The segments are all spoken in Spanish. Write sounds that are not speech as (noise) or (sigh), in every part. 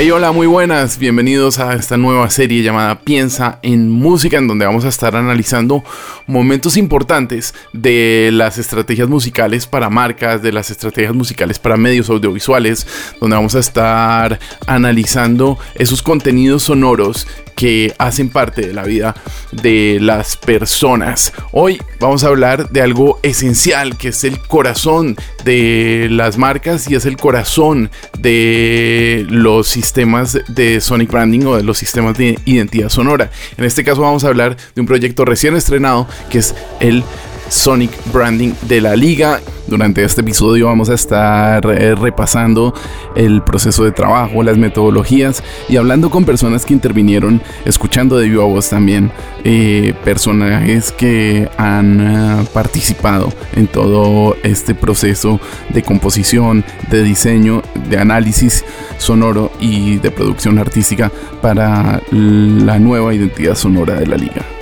Hey, hola, muy buenas. Bienvenidos a esta nueva serie llamada Piensa en Música, en donde vamos a estar analizando momentos importantes de las estrategias musicales para marcas, de las estrategias musicales para medios audiovisuales, donde vamos a estar analizando esos contenidos sonoros que hacen parte de la vida de las personas. Hoy vamos a hablar de algo esencial que es el corazón de las marcas y es el corazón de los sistemas de Sonic Branding o de los sistemas de identidad sonora. En este caso vamos a hablar de un proyecto recién estrenado que es el Sonic Branding de la liga. Durante este episodio vamos a estar eh, repasando el proceso de trabajo, las metodologías y hablando con personas que intervinieron, escuchando de viva voz también eh, personajes que han eh, participado en todo este proceso de composición, de diseño, de análisis sonoro y de producción artística para la nueva identidad sonora de la liga.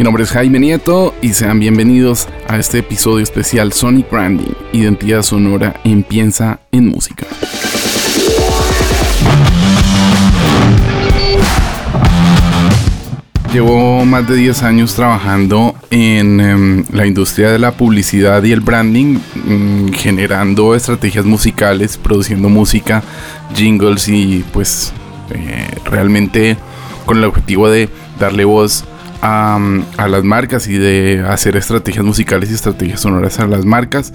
Mi nombre es Jaime Nieto y sean bienvenidos a este episodio especial Sonic Branding, Identidad Sonora en Piensa en Música. Llevo más de 10 años trabajando en em, la industria de la publicidad y el branding, mm, generando estrategias musicales, produciendo música, jingles y pues eh, realmente con el objetivo de darle voz a, las marcas y de hacer estrategias musicales y estrategias sonoras a las marcas.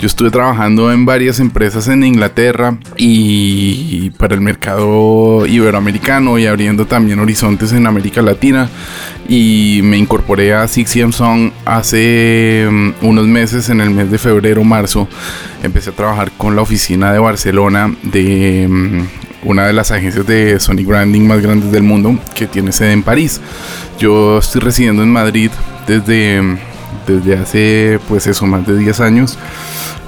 Yo estuve trabajando en varias empresas en Inglaterra y para el mercado iberoamericano y abriendo también horizontes en América Latina. Y me incorporé a Six Song hace mm, unos meses, en el mes de febrero, marzo. Empecé a trabajar con la oficina de Barcelona de mm, una de las agencias de Sonic Branding más grandes del mundo que tiene sede en París. Yo estoy residiendo en Madrid desde, desde hace pues eso, más de 10 años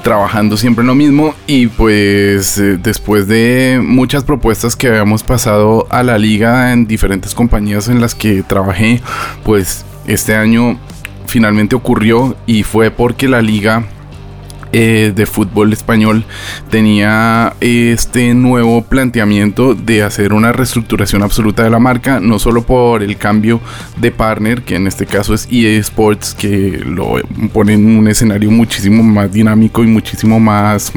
trabajando siempre en lo mismo y pues eh, después de muchas propuestas que habíamos pasado a la liga en diferentes compañías en las que trabajé, pues este año finalmente ocurrió y fue porque la liga eh, de fútbol español tenía este nuevo planteamiento de hacer una reestructuración absoluta de la marca, no solo por el cambio de partner, que en este caso es EA Sports, que lo pone en un escenario muchísimo más dinámico y muchísimo más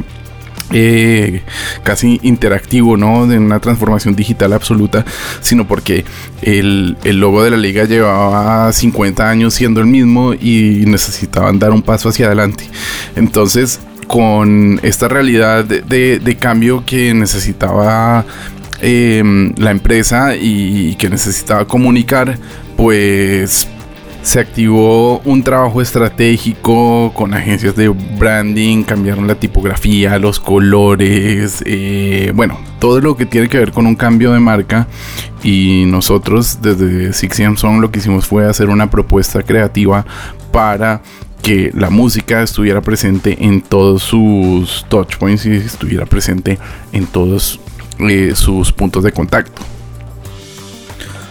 eh, casi interactivo, ¿no? De una transformación digital absoluta, sino porque el, el, logo de la liga llevaba 50 años siendo el mismo y necesitaban dar un paso hacia adelante. Entonces, con esta realidad de, cambio que necesitaba em, la empresa y que necesitaba comunicar, pues se activó un trabajo estratégico con agencias de branding, cambiaron la tipografía, los colores, eh, bueno, todo lo que tiene que ver con un cambio de marca. Y nosotros desde Six Song lo que hicimos fue hacer una propuesta creativa para que la música estuviera presente en todos sus touchpoints y estuviera presente en todos eh, sus puntos de contacto.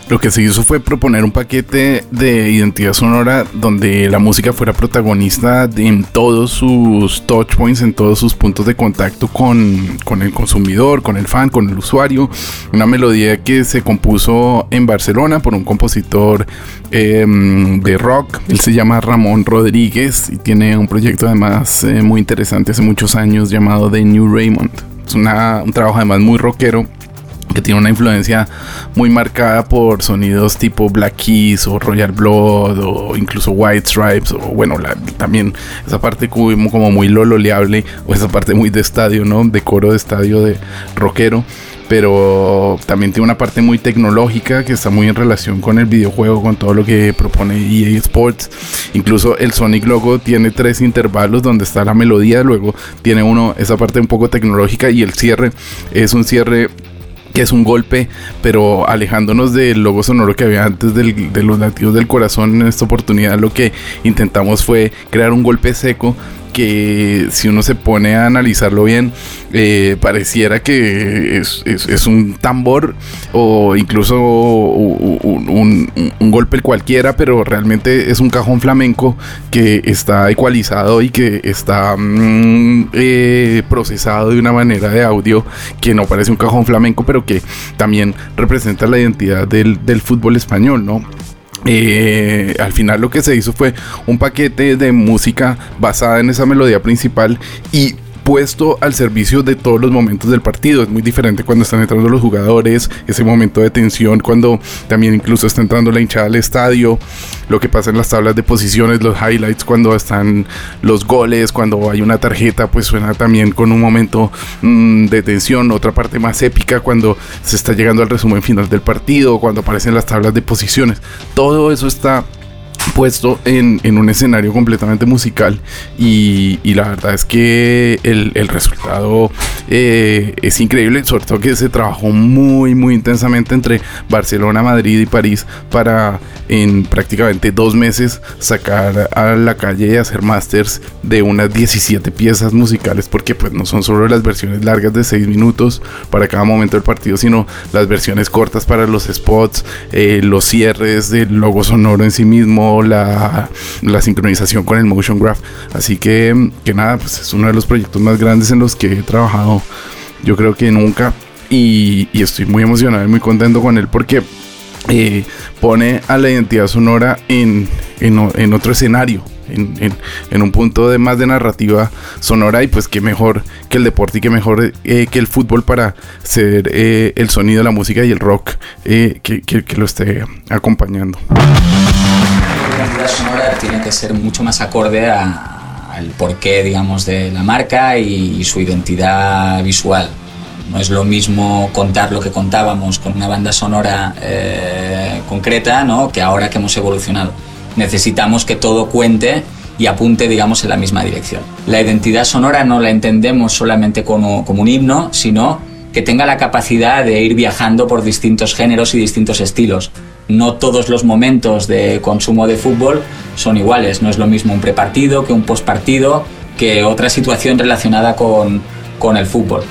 Lo que se hizo fue proponer un paquete de identidad sonora donde la música fuera protagonista en todos sus touchpoints, en todos sus puntos de contacto con, el consumidor, con el fan, con el usuario. Una melodía que se compuso en Barcelona por un compositor em, de rock. Él se llama Ramón Rodríguez y tiene un proyecto además eh, muy interesante hace muchos años llamado The New Raymond. Es un trabajo además muy rockero que tiene una influencia muy marcada por sonidos tipo Black Keys o Royal Blood o incluso White Stripes o bueno, también esa parte como, como muy lololeable o esa parte muy de estadio, ¿no? De coro de estadio de rockero pero también tiene una parte muy tecnológica que está muy en relación con el videojuego, con todo lo que propone EA Sports. Incluso el Sonic logo tiene tres intervalos donde está la melodía, luego tiene uno esa parte un poco tecnológica y el cierre es un cierre que es un golpe, pero alejándonos del logo sonoro que había antes de los latidos del corazón en esta oportunidad, lo que intentamos fue crear un golpe seco que si uno se pone a analizarlo bien, eh, pareciera que es, un tambor o incluso un, golpe cualquiera, pero realmente es un cajón flamenco que está ecualizado y que está mm, eh, procesado de una manera de audio que no parece un cajón flamenco, pero que también representa la identidad del, del fútbol español, ¿no? Eh, al final lo que se hizo fue un paquete de música basada en esa melodía principal y puesto al servicio de todos los momentos del partido. Es muy diferente cuando están entrando los jugadores, ese momento de tensión, cuando también incluso está entrando la hinchada al estadio, lo que pasa en las tablas de posiciones, los highlights, cuando están los goles, cuando hay una tarjeta, pues suena también con un momento mm, de tensión. Otra parte más épica cuando se está llegando al resumen final del partido, cuando aparecen las tablas de posiciones. Todo eso está puesto en, un escenario completamente musical y, la verdad es que el, resultado eh, es increíble, sobre todo que se trabajó muy muy intensamente entre Barcelona, Madrid y París para en prácticamente dos meses sacar a la calle y hacer masters de unas 17 piezas musicales porque pues no son solo las versiones largas de 6 minutos para cada momento del partido sino las versiones cortas para los spots, eh, los cierres del logo sonoro en sí mismo, la, sincronización con el motion graph. Así que, que nada, pues es uno de los proyectos más grandes en los que he trabajado, yo creo que nunca. Y, estoy muy emocionado y muy contento con él porque eh, pone a la identidad sonora en, en, otro escenario. En, en, un punto de más de narrativa sonora y pues qué mejor que el deporte y qué mejor eh, que el fútbol para ser eh, el sonido, la música y el rock que, que, lo esté acompañando identidad sonora tiene que ser mucho más acorde al porqué, digamos, de la marca y, su identidad visual. No es lo mismo contar lo que contábamos con una banda sonora eh, concreta, ¿no? Que ahora que hemos evolucionado. Necesitamos que todo cuente y apunte, digamos, en la misma dirección. La identidad sonora no la entendemos solamente como, como un himno, sino que tenga la capacidad de ir viajando por distintos géneros y distintos estilos no todos los momentos de consumo de fútbol son iguales. No es lo mismo un prepartido que un postpartido, que otra situación relacionada con, con el fútbol.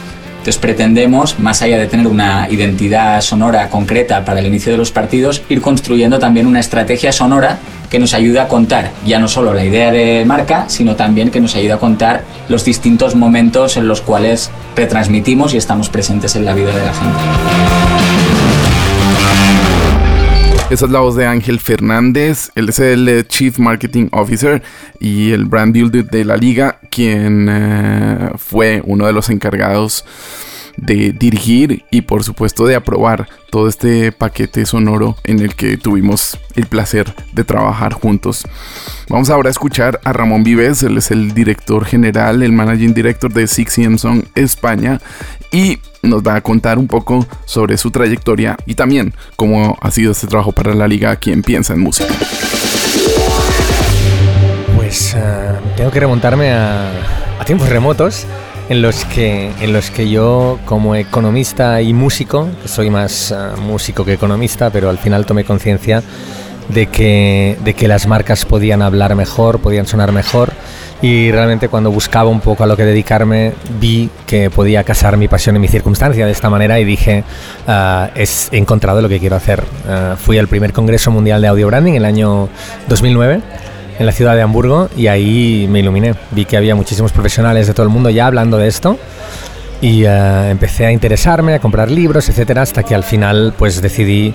Entonces pretendemos, más allá de tener una identidad sonora concreta para el inicio de los partidos, ir construyendo también una estrategia sonora que nos ayude a contar ya no solo la idea de marca, sino también que nos ayude a contar los distintos momentos en los cuales retransmitimos y estamos presentes en la vida de la gente. Esa es la voz de Ángel Fernández, él es el eh, Chief Marketing Officer y el Brand Builder de la liga, quien eh, fue uno de los encargados de dirigir y por supuesto de aprobar todo este paquete sonoro en el que tuvimos el placer de trabajar juntos. Vamos ahora a escuchar a Ramón Vives, él es el director general, el managing director de Six Song España y nos va a contar un poco sobre su trayectoria y también cómo ha sido este trabajo para la liga quien piensa en música. Pues eh, tengo que remontarme a, tiempos remotos en los que en los que yo como economista y músico, soy más eh, músico que economista, pero al final tomé conciencia de que, de que las marcas podían hablar mejor, podían sonar mejor y realmente cuando buscaba un poco a lo que dedicarme vi que podía casar mi pasión y mi circunstancia de esta manera y dije ah, es, he encontrado lo que quiero hacer. Ah, fui al primer Congreso Mundial de Audio Branding en el año 2009 en la ciudad de Hamburgo y ahí me iluminé. Vi que había muchísimos profesionales de todo el mundo ya hablando de esto y ah, empecé a interesarme, a comprar libros, etcétera, hasta que al final pues decidí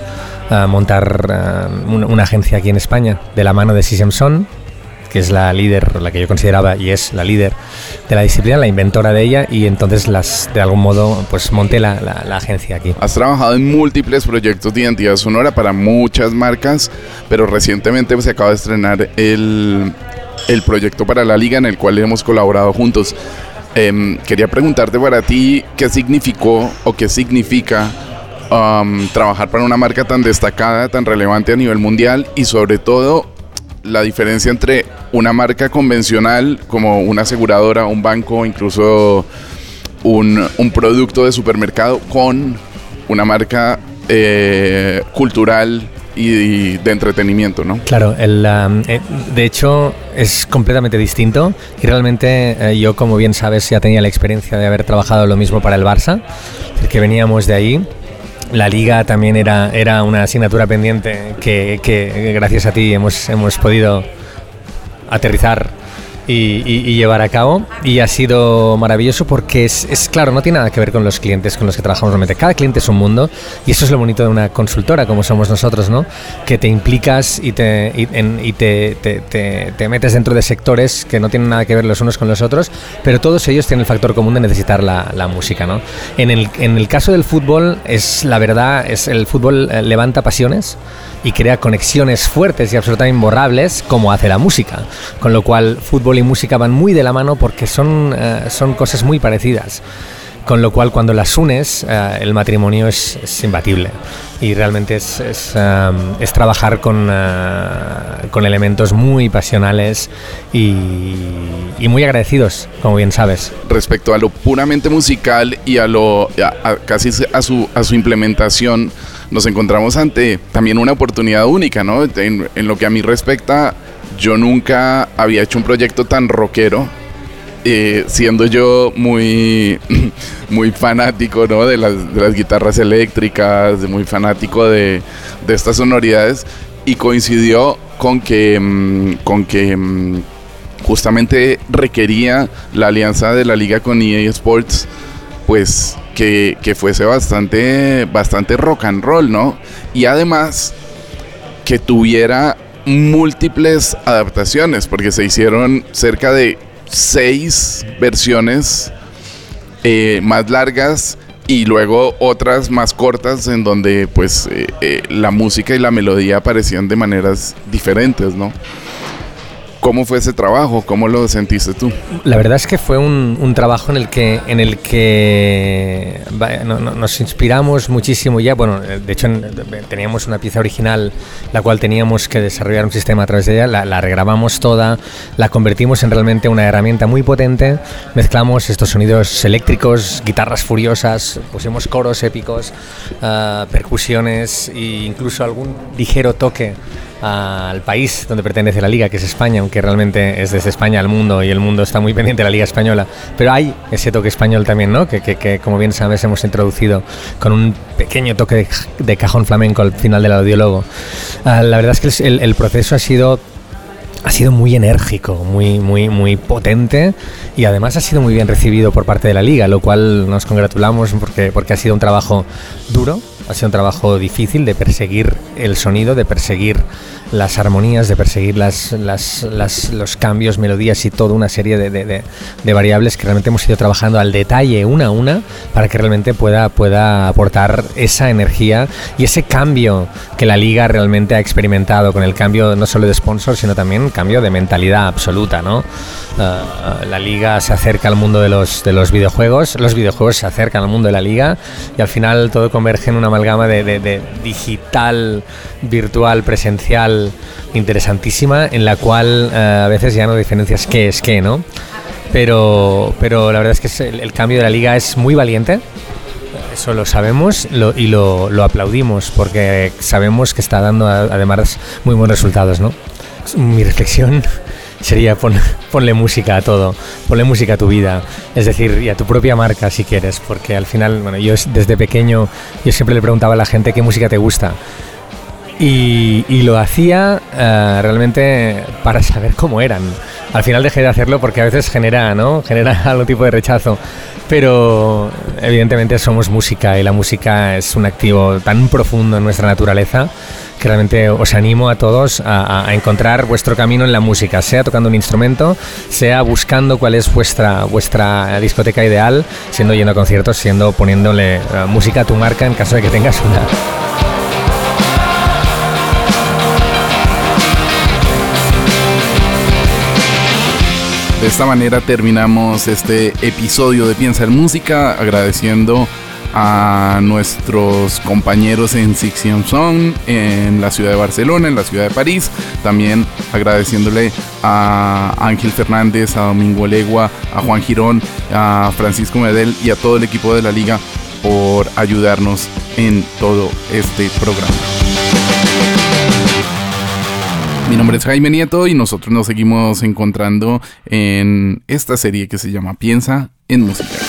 montar una, agencia aquí en España de la mano de Sisemson que es la líder, la que yo consideraba y es la líder de la disciplina, la inventora de ella, y entonces las de algún modo pues monté la, la, agencia aquí. Has trabajado en múltiples proyectos de identidad sonora para muchas marcas, pero recientemente se acaba de estrenar el, el proyecto para la liga en el cual hemos colaborado juntos. Em, quería preguntarte para ti qué significó o qué significa um, trabajar para una marca tan destacada, tan relevante a nivel mundial y sobre todo la diferencia entre una marca convencional como una aseguradora, un banco, incluso un, producto de supermercado con una marca eh, cultural y, de entretenimiento, ¿no? Claro, el, eh, de hecho es completamente distinto y realmente eh, yo, como bien sabes, ya tenía la experiencia de haber trabajado lo mismo para el Barça, que veníamos de ahí. La liga también era, era una asignatura pendiente que, que gracias a ti hemos, hemos podido aterrizar y, llevar a cabo. Y ha sido maravilloso porque es, es, claro, no tiene nada que ver con los clientes con los que trabajamos normalmente. Cada cliente es un mundo y eso es lo bonito de una consultora como somos nosotros, ¿no? Que te implicas y te, y, y te, te, te, metes dentro de sectores que no tienen nada que ver los unos con los otros, pero todos ellos tienen el factor común de necesitar la, la música, ¿no? En el, en el caso del fútbol, es la verdad, es el fútbol eh, levanta pasiones y crea conexiones fuertes y absolutamente imborrables como hace la música. Con lo cual, fútbol y música van muy de la mano porque son, eh, son cosas muy parecidas. Con lo cual, cuando las unes, eh, el matrimonio es, imbatible. Y realmente es, es, eh, es trabajar con, con, elementos muy pasionales y, y, muy agradecidos, como bien sabes. Respecto a lo puramente musical y a lo casi a su, a su implementación, nos encontramos ante también una oportunidad única, ¿no? En, lo que a mí respecta, yo nunca había hecho un proyecto tan rockero. Eh, siendo yo muy, (laughs) muy fanático ¿no? de, las, de las guitarras eléctricas, muy fanático de, de estas sonoridades, y coincidió con que, mm, con que mm, justamente requería la alianza de la liga con EA Sports, pues que, fuese bastante, bastante rock and roll, ¿no? Y además que tuviera múltiples adaptaciones, porque se hicieron cerca de seis versiones eh, más largas y luego otras más cortas en donde pues eh, eh, la música y la melodía aparecían de maneras diferentes, ¿no? ¿Cómo fue ese trabajo? ¿Cómo lo sentiste tú? La verdad es que fue un, trabajo en el que, en el que nos inspiramos muchísimo ya. Bueno, de hecho teníamos una pieza original, la cual teníamos que desarrollar un sistema a través de ella, la, regrabamos toda, la convertimos en realmente una herramienta muy potente, mezclamos estos sonidos eléctricos, guitarras furiosas, pusimos coros épicos, uh, percusiones e incluso algún ligero toque al país donde pertenece la liga, que es España, aunque realmente es desde España al mundo y el mundo está muy pendiente de la liga española. Pero hay ese toque español también, ¿no? Que, que, como bien sabes hemos introducido con un pequeño toque de, cajón flamenco al final del audiólogo. Ah, la verdad es que el, el proceso ha sido ha sido muy enérgico, muy, muy, muy potente y además ha sido muy bien recibido por parte de la liga, lo cual nos congratulamos porque, porque ha sido un trabajo duro, ha sido un trabajo difícil de perseguir el sonido, de perseguir las armonías, de perseguir las, las, los cambios, melodías y toda una serie de, de, de, variables que realmente hemos ido trabajando al detalle una a una para que realmente pueda, pueda aportar esa energía y ese cambio que la liga realmente ha experimentado con el cambio no solo de sponsor, sino también cambio de mentalidad absoluta, ¿no? Uh, la liga se acerca al mundo de los, de los videojuegos, los videojuegos se acercan al mundo de la liga y al final todo converge en una amalgama de, de digital, virtual, presencial, interesantísima en la cual eh, a veces ya no diferencias qué es qué, ¿no? Pero, pero la verdad es que el, cambio de la liga es muy valiente. Eso lo sabemos y lo, lo, aplaudimos porque sabemos que está dando además muy buenos resultados, ¿no? Mi reflexión sería ponle música a todo, ponle música a tu vida, es decir, y a tu propia marca si quieres, porque al final, bueno, yo desde pequeño yo siempre le preguntaba a la gente qué música te gusta y, lo hacía eh, realmente para saber cómo eran. Al final dejé de hacerlo porque a veces genera, ¿no? Genera (laughs) algún tipo de rechazo. Pero evidentemente somos música y la música es un activo tan profundo en nuestra naturaleza que realmente os animo a todos a, encontrar vuestro camino en la música, sea tocando un instrumento, sea buscando cuál es vuestra, vuestra discoteca ideal, siendo yendo a conciertos, siendo poniéndole eh, música a tu marca en caso de que tengas una. De esta manera terminamos este episodio de Piensa en Música, agradeciendo a nuestros compañeros en Sixion Song, en la ciudad de Barcelona, en la ciudad de París, también agradeciéndole a Ángel Fernández, a Domingo Legua, a Juan Girón, a Francisco Medel y a todo el equipo de la liga por ayudarnos en todo este programa. Nombre es Jaime Nieto y nosotros nos seguimos encontrando en esta serie que se llama Piensa en Música.